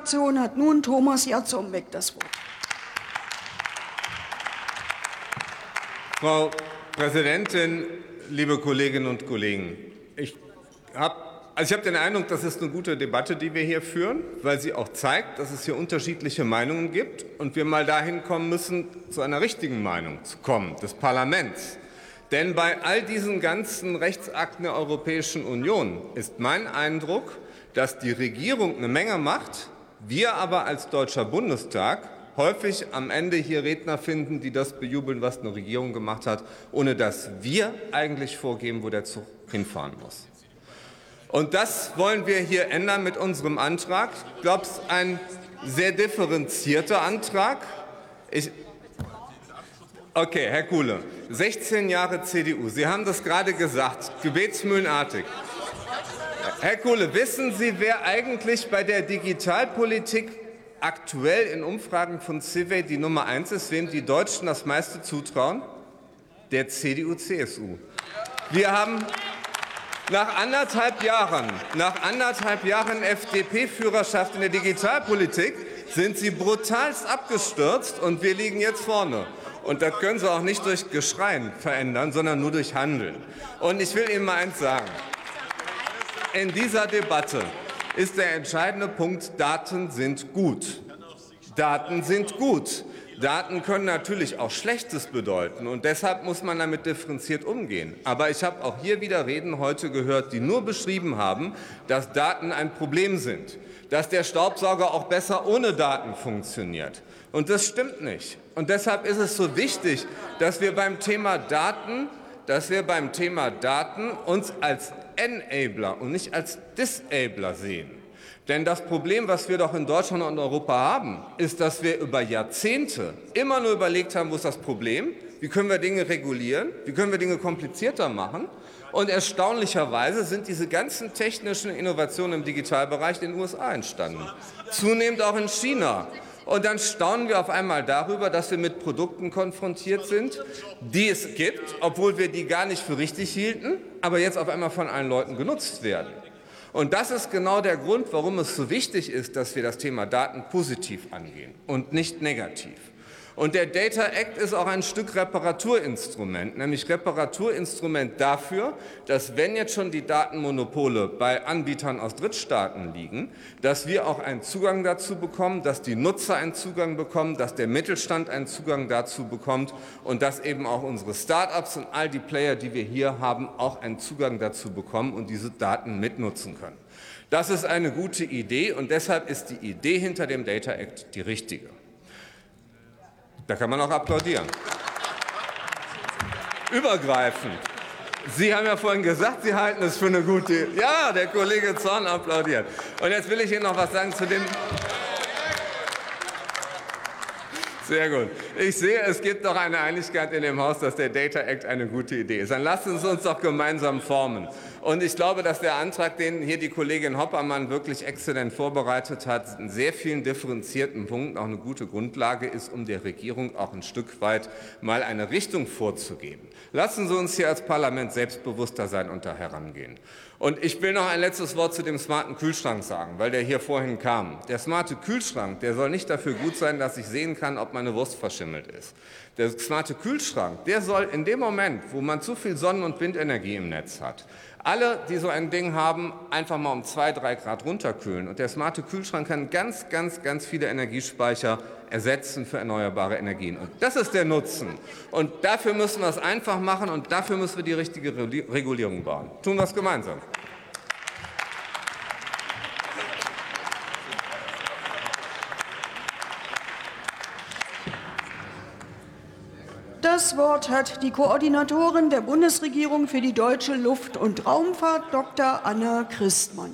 Fraktion hat nun Thomas Jarzombeck das Wort. Frau Präsidentin, liebe Kolleginnen und Kollegen! Ich habe also hab den Eindruck, das ist eine gute Debatte, die wir hier führen, weil sie auch zeigt, dass es hier unterschiedliche Meinungen gibt und wir mal dahin kommen müssen, zu einer richtigen Meinung zu kommen, des Parlaments. Denn bei all diesen ganzen Rechtsakten der Europäischen Union ist mein Eindruck, dass die Regierung eine Menge macht, wir aber als Deutscher Bundestag häufig am Ende hier Redner finden, die das bejubeln, was eine Regierung gemacht hat, ohne dass wir eigentlich vorgeben, wo der Zug hinfahren muss. Und das wollen wir hier ändern mit unserem Antrag. Ich glaube, es ist ein sehr differenzierter Antrag. Ich okay, Herr Kuhle, 16 Jahre CDU. Sie haben das gerade gesagt, gebetsmühlenartig. Herr Kuhle, wissen Sie, wer eigentlich bei der Digitalpolitik aktuell in Umfragen von Civey die Nummer eins ist, wem die Deutschen das meiste zutrauen? Der CDU-CSU. Wir haben nach anderthalb Jahren, nach anderthalb Jahren FDP-Führerschaft in der Digitalpolitik sind sie brutalst abgestürzt und wir liegen jetzt vorne. Und das können sie auch nicht durch Geschreien verändern, sondern nur durch Handeln. Und ich will Ihnen mal eins sagen. In dieser Debatte ist der entscheidende Punkt, Daten sind gut. Daten sind gut. Daten können natürlich auch Schlechtes bedeuten und deshalb muss man damit differenziert umgehen. Aber ich habe auch hier wieder Reden heute gehört, die nur beschrieben haben, dass Daten ein Problem sind, dass der Staubsauger auch besser ohne Daten funktioniert. Und das stimmt nicht. Und deshalb ist es so wichtig, dass wir beim Thema Daten dass wir beim Thema Daten uns als Enabler und nicht als Disabler sehen. Denn das Problem, was wir doch in Deutschland und Europa haben, ist, dass wir über Jahrzehnte immer nur überlegt haben, wo ist das Problem, wie können wir Dinge regulieren, wie können wir Dinge komplizierter machen. Und erstaunlicherweise sind diese ganzen technischen Innovationen im Digitalbereich in den USA entstanden, zunehmend auch in China. Und dann staunen wir auf einmal darüber, dass wir mit Produkten konfrontiert sind, die es gibt, obwohl wir die gar nicht für richtig hielten, aber jetzt auf einmal von allen Leuten genutzt werden. Und das ist genau der Grund, warum es so wichtig ist, dass wir das Thema Daten positiv angehen und nicht negativ. Und der Data Act ist auch ein Stück Reparaturinstrument, nämlich Reparaturinstrument dafür, dass wenn jetzt schon die Datenmonopole bei Anbietern aus Drittstaaten liegen, dass wir auch einen Zugang dazu bekommen, dass die Nutzer einen Zugang bekommen, dass der Mittelstand einen Zugang dazu bekommt und dass eben auch unsere Start-ups und all die Player, die wir hier haben, auch einen Zugang dazu bekommen und diese Daten mitnutzen können. Das ist eine gute Idee und deshalb ist die Idee hinter dem Data Act die richtige. Da kann man auch applaudieren. Übergreifend. Sie haben ja vorhin gesagt, Sie halten es für eine gute. Ja, der Kollege Zorn applaudiert. Und jetzt will ich Ihnen noch was sagen zu dem. Sehr gut. Ich sehe, es gibt doch eine Einigkeit in dem Haus, dass der Data Act eine gute Idee ist. Dann lassen Sie uns doch gemeinsam formen. Und ich glaube, dass der Antrag, den hier die Kollegin Hoppermann wirklich exzellent vorbereitet hat, in sehr vielen differenzierten Punkten auch eine gute Grundlage ist, um der Regierung auch ein Stück weit mal eine Richtung vorzugeben. Lassen Sie uns hier als Parlament selbstbewusster sein und da herangehen. Und ich will noch ein letztes Wort zu dem smarten Kühlschrank sagen, weil der hier vorhin kam. Der smarte Kühlschrank, der soll nicht dafür gut sein, dass ich sehen kann, ob meine Wurst verschimmelt ist. Der smarte Kühlschrank, der soll in dem Moment, wo man zu viel Sonnen- und Windenergie im Netz hat, alle, die so ein Ding haben, einfach mal um zwei, drei Grad runterkühlen. Und der smarte Kühlschrank kann ganz, ganz, ganz viele Energiespeicher ersetzen für erneuerbare Energien. Und das ist der Nutzen. Und dafür müssen wir es einfach machen und dafür müssen wir die richtige Regulierung bauen. Tun wir es gemeinsam. Das Wort hat die Koordinatorin der Bundesregierung für die deutsche Luft- und Raumfahrt, Dr. Anna Christmann.